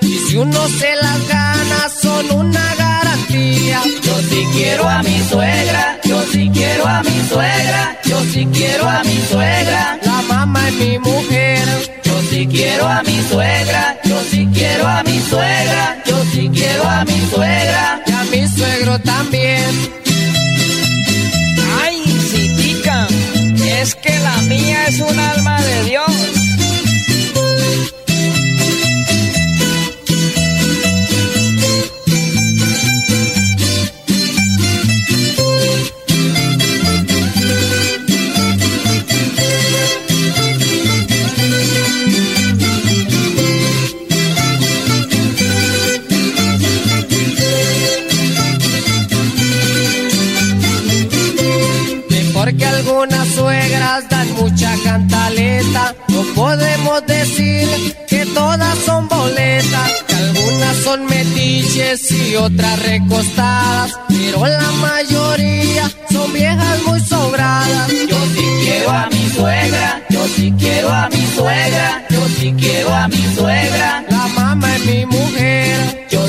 Y si uno se las gana son una garantía. Yo sí quiero a mi suegra, yo sí quiero a mi suegra, yo sí quiero a mi suegra. La mamá es mi mujer. Yo sí quiero a mi suegra, yo sí quiero a mi suegra, yo sí quiero a mi suegra. Y a mi suegro también. es que la mía es un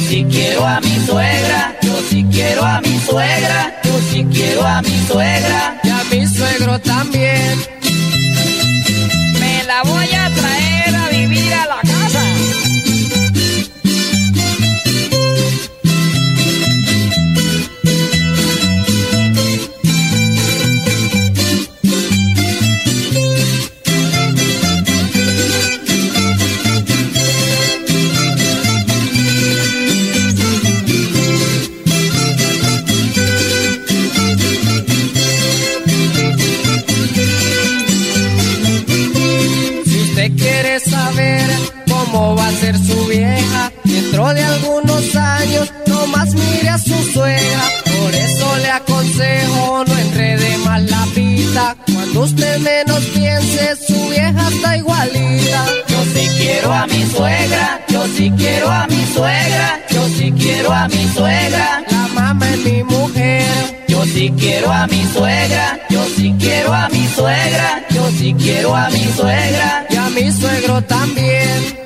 sí quiero a mi suegra, yo sí quiero a mi suegra, yo sí quiero a mi suegra. Y a mi suegro también la voy a traer sí quiero a mi suegra, yo sí quiero a mi suegra. La mamá es mi mujer. Yo sí quiero a mi suegra, yo sí quiero a mi suegra, yo sí quiero a mi suegra. Y a mi suegro también.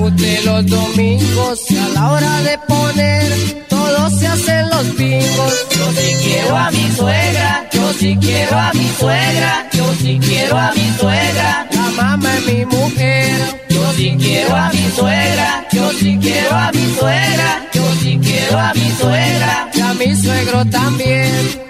Los domingos a la hora de poner, todos se hacen los pingos. Yo sí quiero a mi suegra, yo sí quiero a mi suegra, yo sí quiero a mi suegra. La mamá es mi mujer. Yo sí quiero a mi suegra, yo sí quiero a mi suegra, yo sí quiero a mi suegra. Y a mi suegro también.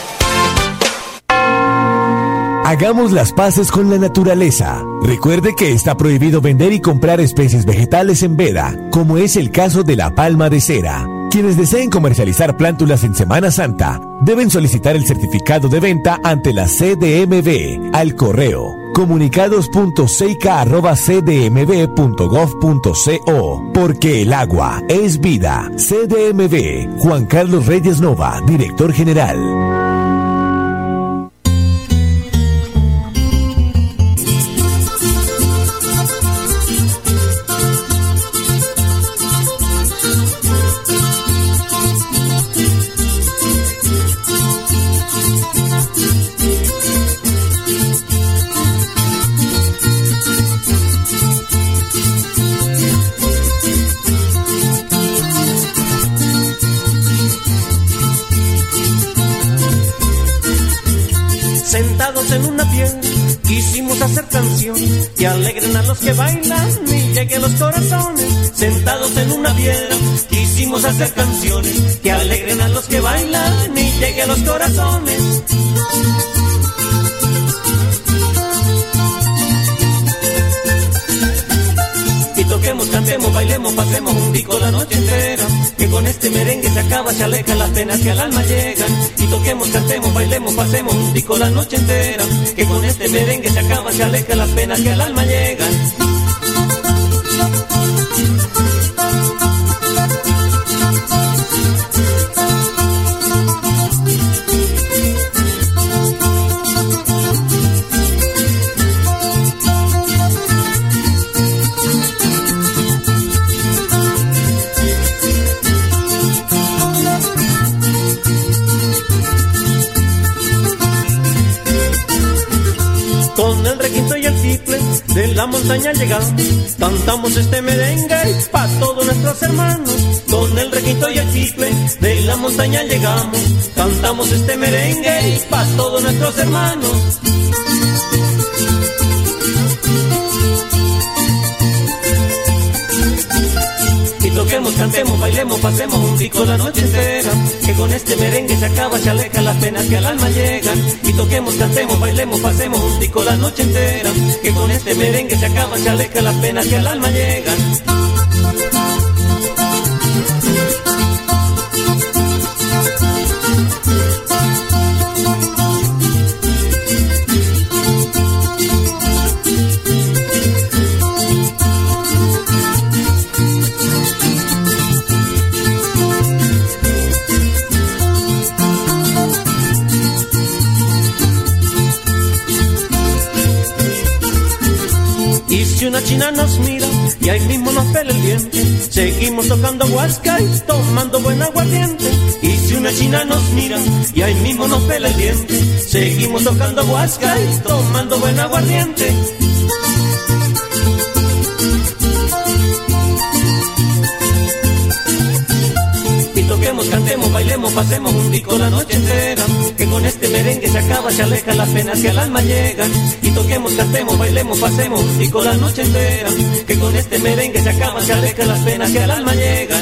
Hagamos las paces con la naturaleza. Recuerde que está prohibido vender y comprar especies vegetales en veda, como es el caso de la palma de cera. Quienes deseen comercializar plántulas en Semana Santa deben solicitar el certificado de venta ante la CDMV al correo comunicados.seica.cdmv.gov.co porque el agua es vida. CDMV, Juan Carlos Reyes Nova, director general. Quisimos hacer canciones que alegren a los que bailan y lleguen los corazones. Y toquemos, cantemos, bailemos, pasemos un pico la noche entera. Que con este merengue se acaba, se alejan las penas que al alma llegan toquemos, cantemos, bailemos, pasemos un pico la noche entera. Que con este merengue se acaba, se aleja las penas que al alma llegan. La montaña llegamos, cantamos este merengue pa' todos nuestros hermanos. Con el requinto y el chicle de la montaña llegamos, cantamos este merengue pa' todos nuestros hermanos. Cantemos, bailemos, pasemos un pico la noche entera. Que con este merengue se acaba, se aleja las penas que al alma llegan. Y toquemos, cantemos, bailemos, pasemos un pico la noche entera. Que con este merengue se acaba, se aleja las penas que al alma llegan. Seguimos tocando huasca y tomando buen aguardiente. Y si una china nos mira y ahí mismo nos pela el diente. Seguimos tocando huasca y tomando buen aguardiente. Pasemos un pico la noche entera. Que con este merengue se acaba, se aleja las penas que al alma llegan. Y toquemos, cantemos, bailemos, pasemos un pico la noche entera. Que con este merengue se acaba, se aleja las penas que al alma llegan.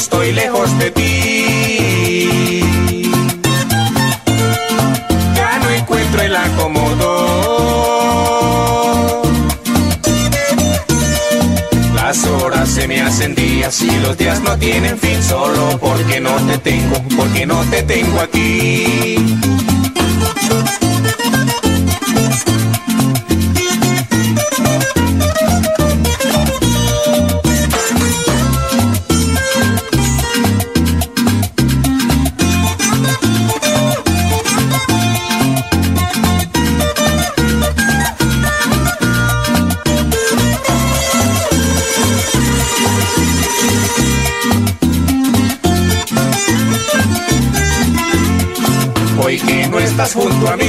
Estoy lejos de ti. Días y los días no tienen fin solo porque no te tengo, porque no te tengo aquí. Junto a mí.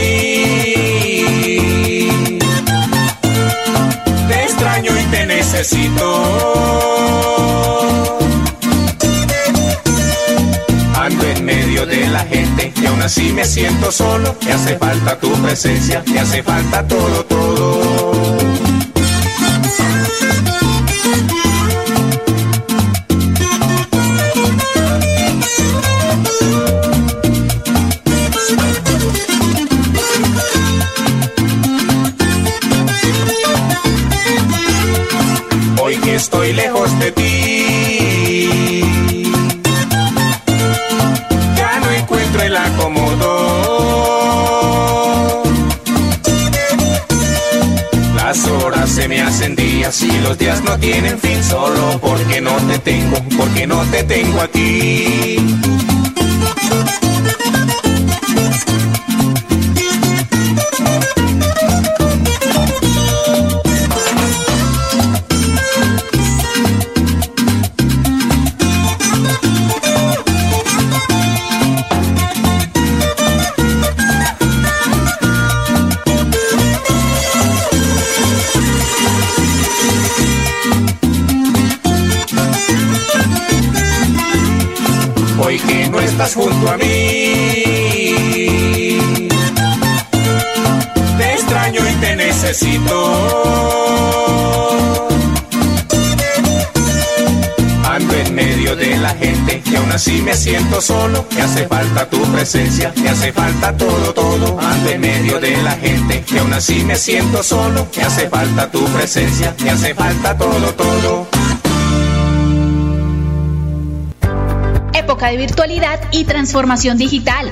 Te extraño y te necesito. Ando en medio de la gente y aún así me siento solo. Me hace falta tu presencia, me hace falta todo, todo. Estoy lejos de ti. Ya no encuentro el acomodo. Las horas se me hacen días y los días no tienen fin solo porque no te tengo, porque no te tengo aquí. junto Ando en medio de la gente y aún así me siento solo. Me hace falta tu presencia, me hace falta todo, todo. Ando en medio de la gente y aún así me siento solo. Me hace falta tu presencia, me hace falta todo, todo. de virtualidad y transformación digital.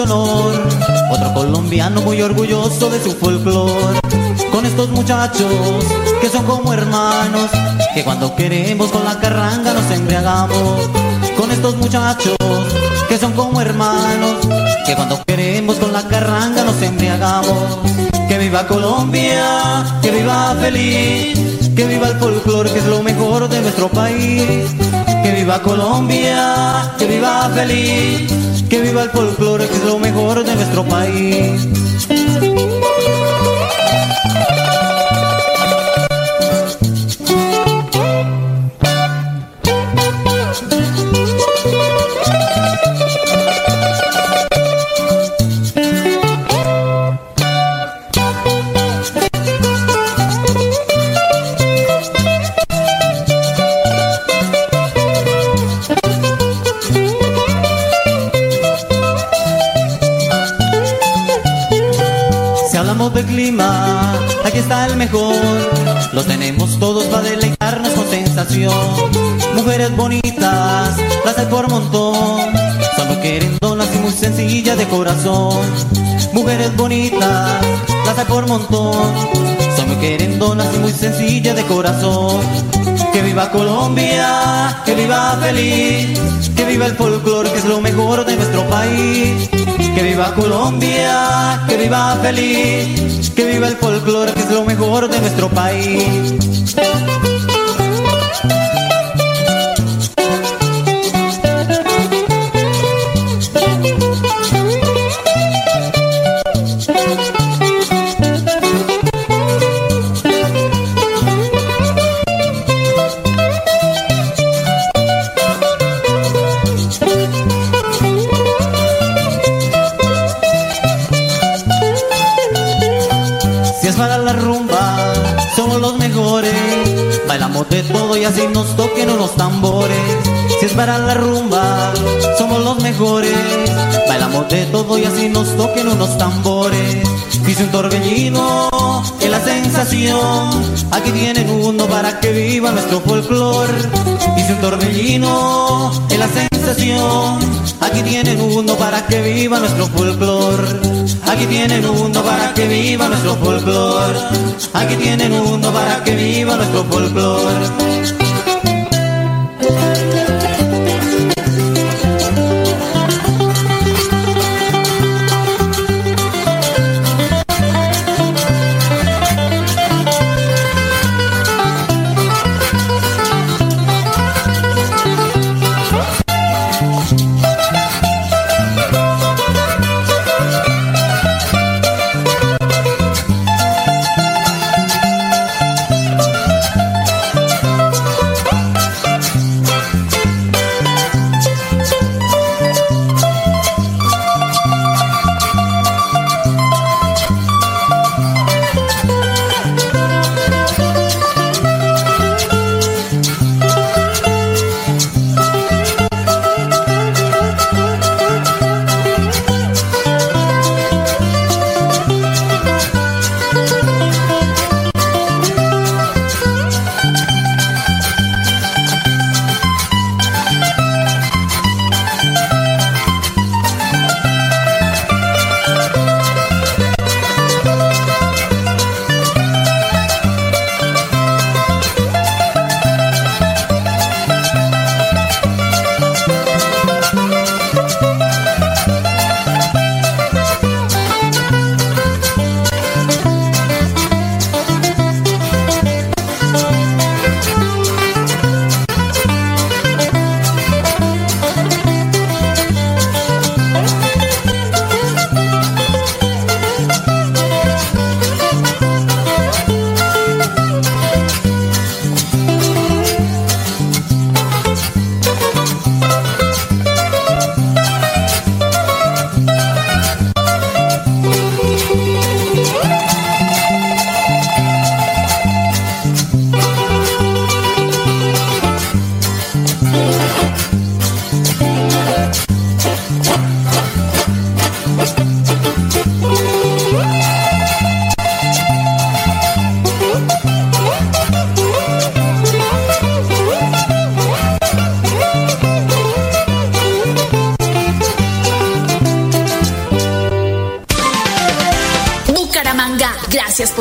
Honor. Otro colombiano muy orgulloso de su folclor. Con estos muchachos que son como hermanos, que cuando queremos con la carranga nos embriagamos. Con estos muchachos que son como hermanos, que cuando queremos con la carranga nos embriagamos. Que viva Colombia, que viva feliz, que viva el folclore que es lo mejor de nuestro país. Que viva Colombia, que viva feliz, que viva el folclore que es lo mejor de nuestro país. Bonitas, las hay por montón. Solo querendonas y muy sencillas de corazón. Que viva Colombia, que viva feliz, que viva el folclore que es lo mejor de nuestro país. Que viva Colombia, que viva feliz, que viva el folclore que es lo mejor de nuestro país. De todo y así nos toquen unos tambores. Si es para la rumba, somos los mejores. Bailamos de todo y así nos toquen unos tambores. Dice un torbellino es la sensación. Aquí tienen uno para que viva nuestro folclor. Dice un torbellino es la sensación. Aquí tienen uno para que viva nuestro folclor. Aquí tienen uno para que viva nuestro folclor. Aquí tienen uno para que viva nuestro folclor.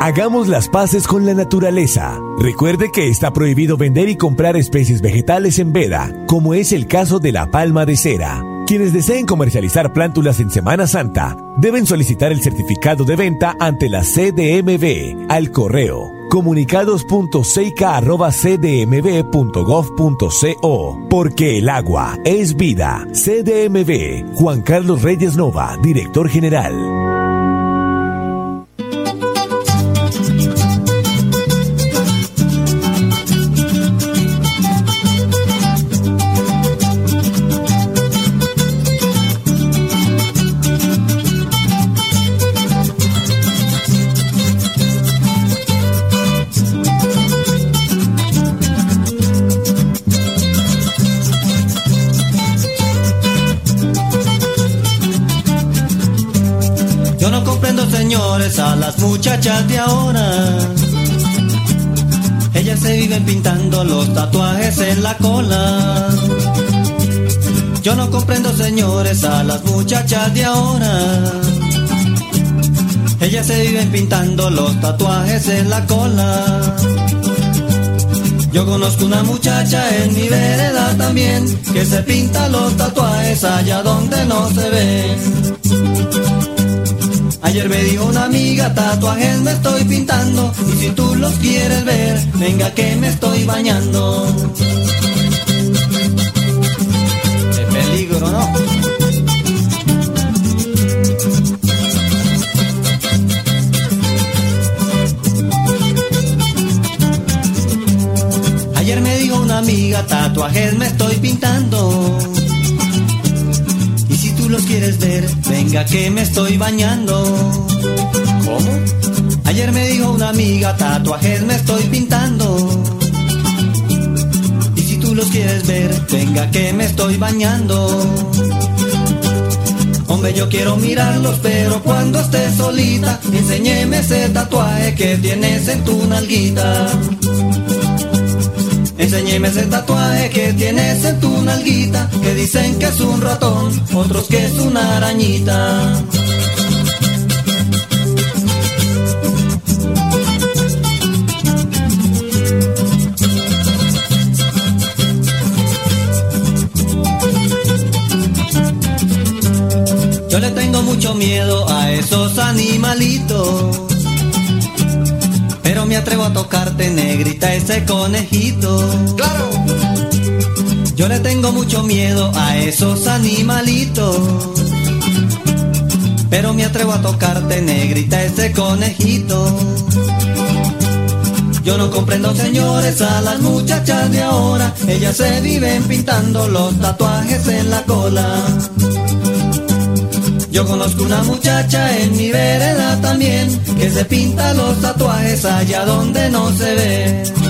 Hagamos las paces con la naturaleza. Recuerde que está prohibido vender y comprar especies vegetales en veda, como es el caso de la palma de cera. Quienes deseen comercializar plántulas en Semana Santa deben solicitar el certificado de venta ante la CDMV al correo comunicados.seica.cdmv.gov.co Porque el agua es vida. CDMV. Juan Carlos Reyes Nova, director general. Muchachas de ahora. Ellas se viven pintando los tatuajes en la cola. Yo no comprendo, señores, a las muchachas de ahora. Ellas se viven pintando los tatuajes en la cola. Yo conozco una muchacha en mi vereda también que se pinta los tatuajes allá donde no se ven. Ayer me dijo una amiga, tatuajes me estoy pintando y si tú los quieres ver, venga que me estoy bañando. Qué peligro, ¿no? Ayer me dijo una amiga, tatuajes me estoy pintando los quieres ver, venga que me estoy bañando. ¿Cómo? Ayer me dijo una amiga, tatuajes me estoy pintando. Y si tú los quieres ver, venga que me estoy bañando. Hombre, yo quiero mirarlos, pero cuando estés solita, enséñeme ese tatuaje que tienes en tu nalguita. Enséñeme ese tatuaje que tienes en tu nalguita, que dicen que es un ratón, otros que es una arañita. Yo le tengo mucho miedo a esos animalitos me atrevo a tocarte, negrita, ese conejito. ¡Claro! Yo le tengo mucho miedo a esos animalitos. Pero me atrevo a tocarte, negrita, ese conejito. Yo no comprendo, señores, a las muchachas de ahora. Ellas se viven pintando los tatuajes en la cola. Yo conozco una muchacha en mi vereda también que se pinta los tatuajes allá donde no se ve.